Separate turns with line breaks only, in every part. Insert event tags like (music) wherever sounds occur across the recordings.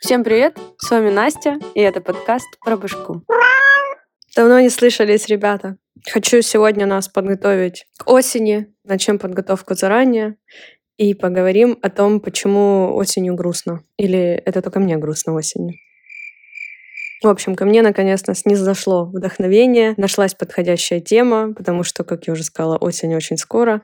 Всем привет! С вами Настя, и это подкаст про башку. Давно не слышались, ребята. Хочу сегодня нас подготовить к осени. Начнем подготовку заранее и поговорим о том, почему осенью грустно. Или это только мне грустно осенью. В общем, ко мне наконец-то снизошло вдохновение, нашлась подходящая тема, потому что, как я уже сказала, осень очень скоро.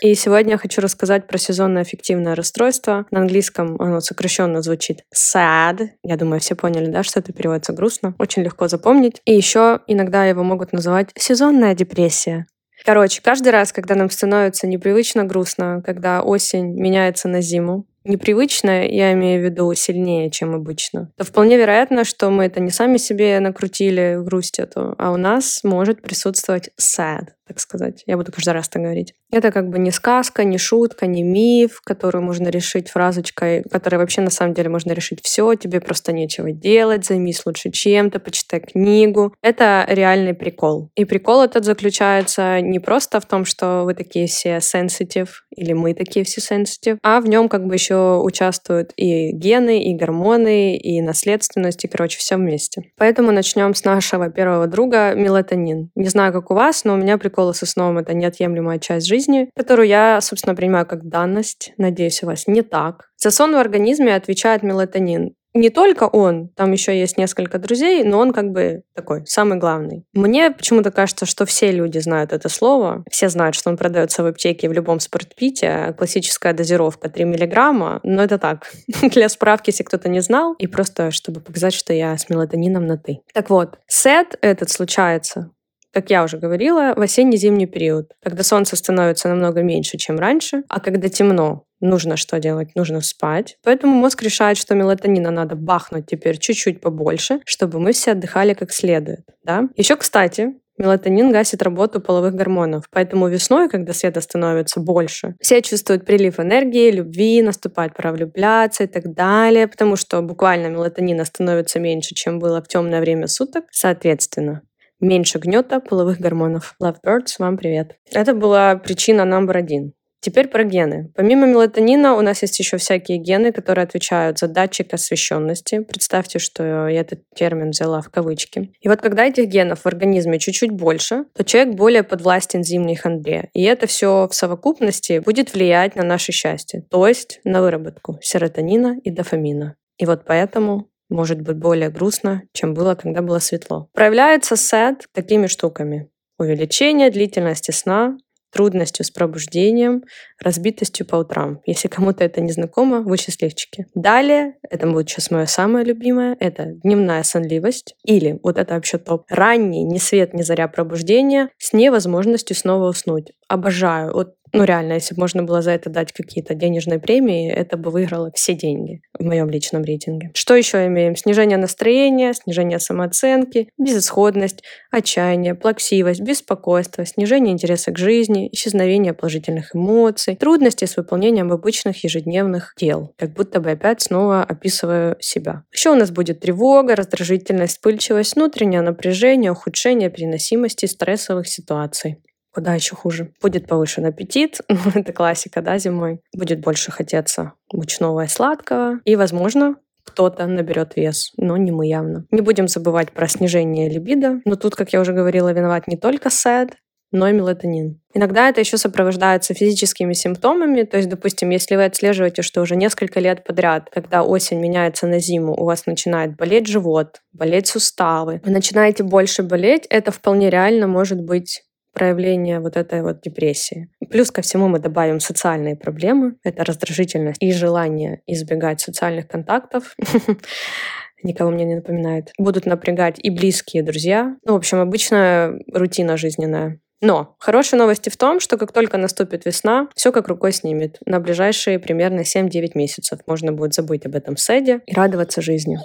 И сегодня я хочу рассказать про сезонное аффективное расстройство. На английском оно сокращенно звучит sad. Я думаю, все поняли, да, что это переводится грустно. Очень легко запомнить. И еще иногда его могут называть сезонная депрессия. Короче, каждый раз, когда нам становится непривычно грустно, когда осень меняется на зиму, непривычно, я имею в виду сильнее, чем обычно, то вполне вероятно, что мы это не сами себе накрутили грусть эту, а у нас может присутствовать sad, так сказать. Я буду каждый раз так говорить. Это как бы не сказка, не шутка, не миф, который можно решить фразочкой, который вообще на самом деле можно решить все, тебе просто нечего делать, займись лучше чем-то, почитай книгу. Это реальный прикол. И прикол этот заключается не просто в том, что вы такие все sensitive, или мы такие все sensitive, а в нем как бы еще участвуют и гены, и гормоны, и наследственность, и, короче, все вместе. Поэтому начнем с нашего первого друга мелатонин. Не знаю, как у вас, но у меня прикол приколы со сном — это неотъемлемая часть жизни, которую я, собственно, принимаю как данность. Надеюсь, у вас не так. За сон в организме отвечает мелатонин. Не только он, там еще есть несколько друзей, но он как бы такой, самый главный. Мне почему-то кажется, что все люди знают это слово. Все знают, что он продается в аптеке в любом спортпите. Классическая дозировка 3 миллиграмма. Но это так, (laughs) для справки, если кто-то не знал. И просто, чтобы показать, что я с мелатонином на «ты». Так вот, сет этот случается как я уже говорила, в осенне-зимний период, когда солнце становится намного меньше, чем раньше, а когда темно, нужно что делать? Нужно спать. Поэтому мозг решает, что мелатонина надо бахнуть теперь чуть-чуть побольше, чтобы мы все отдыхали как следует. Да? Еще, кстати, Мелатонин гасит работу половых гормонов, поэтому весной, когда света становится больше, все чувствуют прилив энергии, любви, наступает пора влюбляться и так далее, потому что буквально мелатонина становится меньше, чем было в темное время суток. Соответственно, меньше гнета половых гормонов. Lovebirds, вам привет. Это была причина номер один. Теперь про гены. Помимо мелатонина у нас есть еще всякие гены, которые отвечают за датчик освещенности. Представьте, что я этот термин взяла в кавычки. И вот когда этих генов в организме чуть-чуть больше, то человек более подвластен зимней хандре. И это все в совокупности будет влиять на наше счастье, то есть на выработку серотонина и дофамина. И вот поэтому может быть более грустно, чем было, когда было светло. Проявляется сет такими штуками. Увеличение длительности сна, трудностью с пробуждением, разбитостью по утрам. Если кому-то это не знакомо, вы счастливчики. Далее, это будет сейчас мое самое любимое, это дневная сонливость или, вот это вообще топ, ранний, ни свет, ни заря пробуждения с невозможностью снова уснуть. Обожаю. Вот ну, реально, если бы можно было за это дать какие-то денежные премии, это бы выиграло все деньги в моем личном рейтинге. Что еще имеем? Снижение настроения, снижение самооценки, безысходность, отчаяние, плаксивость, беспокойство, снижение интереса к жизни, исчезновение положительных эмоций, трудности с выполнением обычных ежедневных дел. Как будто бы опять снова описываю себя. Еще у нас будет тревога, раздражительность, вспыльчивость, внутреннее напряжение, ухудшение переносимости стрессовых ситуаций. Куда еще хуже. Будет повышен аппетит, (laughs) это классика, да, зимой. Будет больше хотеться мучного и сладкого. И, возможно, кто-то наберет вес, но не мы явно. Не будем забывать про снижение либидо, но тут, как я уже говорила, виноват не только сад, но и мелатонин. Иногда это еще сопровождается физическими симптомами, то есть, допустим, если вы отслеживаете, что уже несколько лет подряд, когда осень меняется на зиму, у вас начинает болеть живот, болеть суставы, вы начинаете больше болеть, это вполне реально может быть проявление вот этой вот депрессии. Плюс ко всему мы добавим социальные проблемы. Это раздражительность и желание избегать социальных контактов. (laughs) Никого мне не напоминает. Будут напрягать и близкие друзья. Ну, в общем, обычная рутина жизненная. Но хорошие новости в том, что как только наступит весна, все как рукой снимет. На ближайшие примерно 7-9 месяцев можно будет забыть об этом седе и радоваться жизни.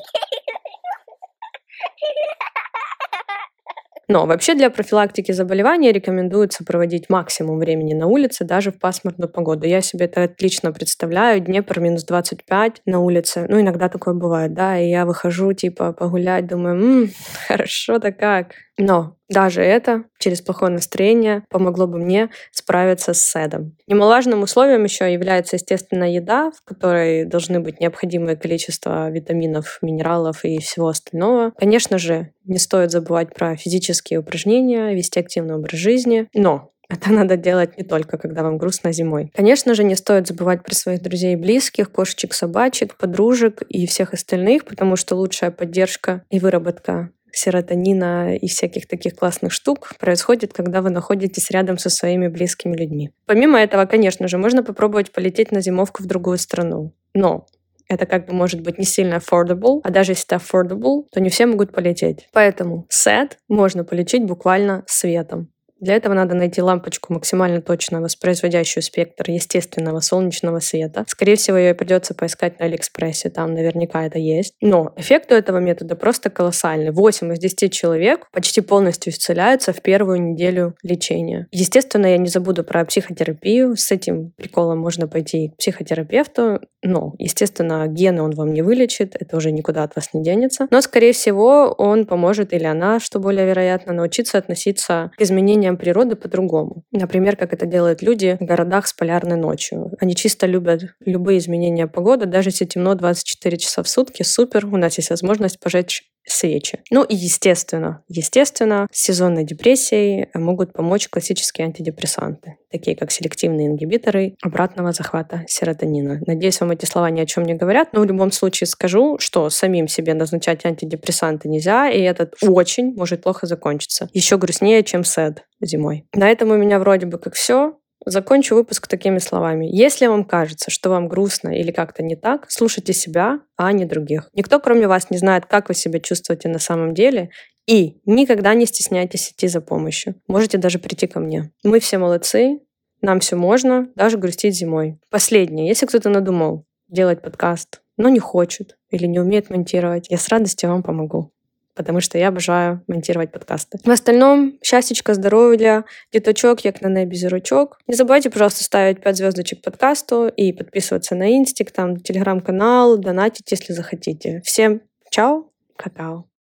Но вообще для профилактики заболевания рекомендуется проводить максимум времени на улице, даже в пасмурную погоду. Я себе это отлично представляю. Днепр минус 25 на улице. Ну, иногда такое бывает, да, и я выхожу, типа, погулять, думаю, (laughs) хорошо-то как. Но даже это через плохое настроение помогло бы мне справиться с седом. Немалажным условием еще является, естественно, еда, в которой должны быть необходимое количество витаминов, минералов и всего остального. Конечно же, не стоит забывать про физические упражнения, вести активный образ жизни. Но это (laughs) надо делать не только, когда вам грустно зимой. Конечно же, не стоит забывать про своих друзей и близких, кошечек, собачек, подружек и всех остальных, потому что лучшая поддержка и выработка серотонина и всяких таких классных штук происходит, когда вы находитесь рядом со своими близкими людьми. Помимо этого, конечно же, можно попробовать полететь на зимовку в другую страну. Но это как бы может быть не сильно affordable, а даже если это affordable, то не все могут полететь. Поэтому sad можно полечить буквально светом. Для этого надо найти лампочку, максимально точно воспроизводящую спектр естественного солнечного света. Скорее всего, ее придется поискать на Алиэкспрессе, там наверняка это есть. Но эффект у этого метода просто колоссальный. 8 из 10 человек почти полностью исцеляются в первую неделю лечения. Естественно, я не забуду про психотерапию. С этим приколом можно пойти к психотерапевту, но, естественно, гены он вам не вылечит, это уже никуда от вас не денется. Но, скорее всего, он поможет или она, что более вероятно, научиться относиться к изменениям природы по-другому. Например, как это делают люди в городах с полярной ночью. Они чисто любят любые изменения погоды, даже если темно 24 часа в сутки, супер, у нас есть возможность пожечь свечи. Ну и естественно, естественно, с сезонной депрессией могут помочь классические антидепрессанты, такие как селективные ингибиторы обратного захвата серотонина. Надеюсь, вам эти слова ни о чем не говорят, но в любом случае скажу, что самим себе назначать антидепрессанты нельзя, и этот очень может плохо закончиться. Еще грустнее, чем сед зимой. На этом у меня вроде бы как все. Закончу выпуск такими словами. Если вам кажется, что вам грустно или как-то не так, слушайте себя, а не других. Никто, кроме вас, не знает, как вы себя чувствуете на самом деле, и никогда не стесняйтесь идти за помощью. Можете даже прийти ко мне. Мы все молодцы, нам все можно, даже грустить зимой. Последнее. Если кто-то надумал делать подкаст, но не хочет или не умеет монтировать, я с радостью вам помогу потому что я обожаю монтировать подкасты. В остальном, счастьечка, здоровья, діточок, як на небі зірочок. Не забывайте, пожалуйста, ставить 5 звездочек подкасту и подписываться на инстик, там, телеграм-канал, донатить, если захотите. Всем чао, какао.